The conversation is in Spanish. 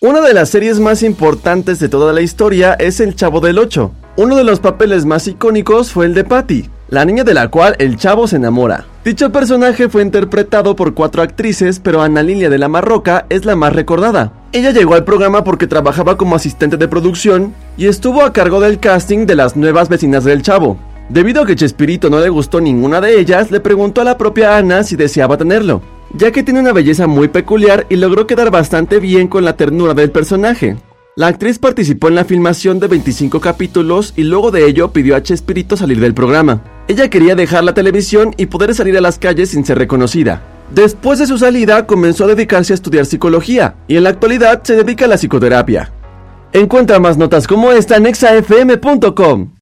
Una de las series más importantes de toda la historia es El Chavo del Ocho. Uno de los papeles más icónicos fue el de Patty, la niña de la cual el chavo se enamora. Dicho personaje fue interpretado por cuatro actrices, pero Ana Lilia de la Marroca es la más recordada. Ella llegó al programa porque trabajaba como asistente de producción y estuvo a cargo del casting de las nuevas vecinas del chavo. Debido a que Chespirito no le gustó ninguna de ellas, le preguntó a la propia Ana si deseaba tenerlo ya que tiene una belleza muy peculiar y logró quedar bastante bien con la ternura del personaje. La actriz participó en la filmación de 25 capítulos y luego de ello pidió a Chespirito salir del programa. Ella quería dejar la televisión y poder salir a las calles sin ser reconocida. Después de su salida comenzó a dedicarse a estudiar psicología y en la actualidad se dedica a la psicoterapia. Encuentra más notas como esta en exafm.com.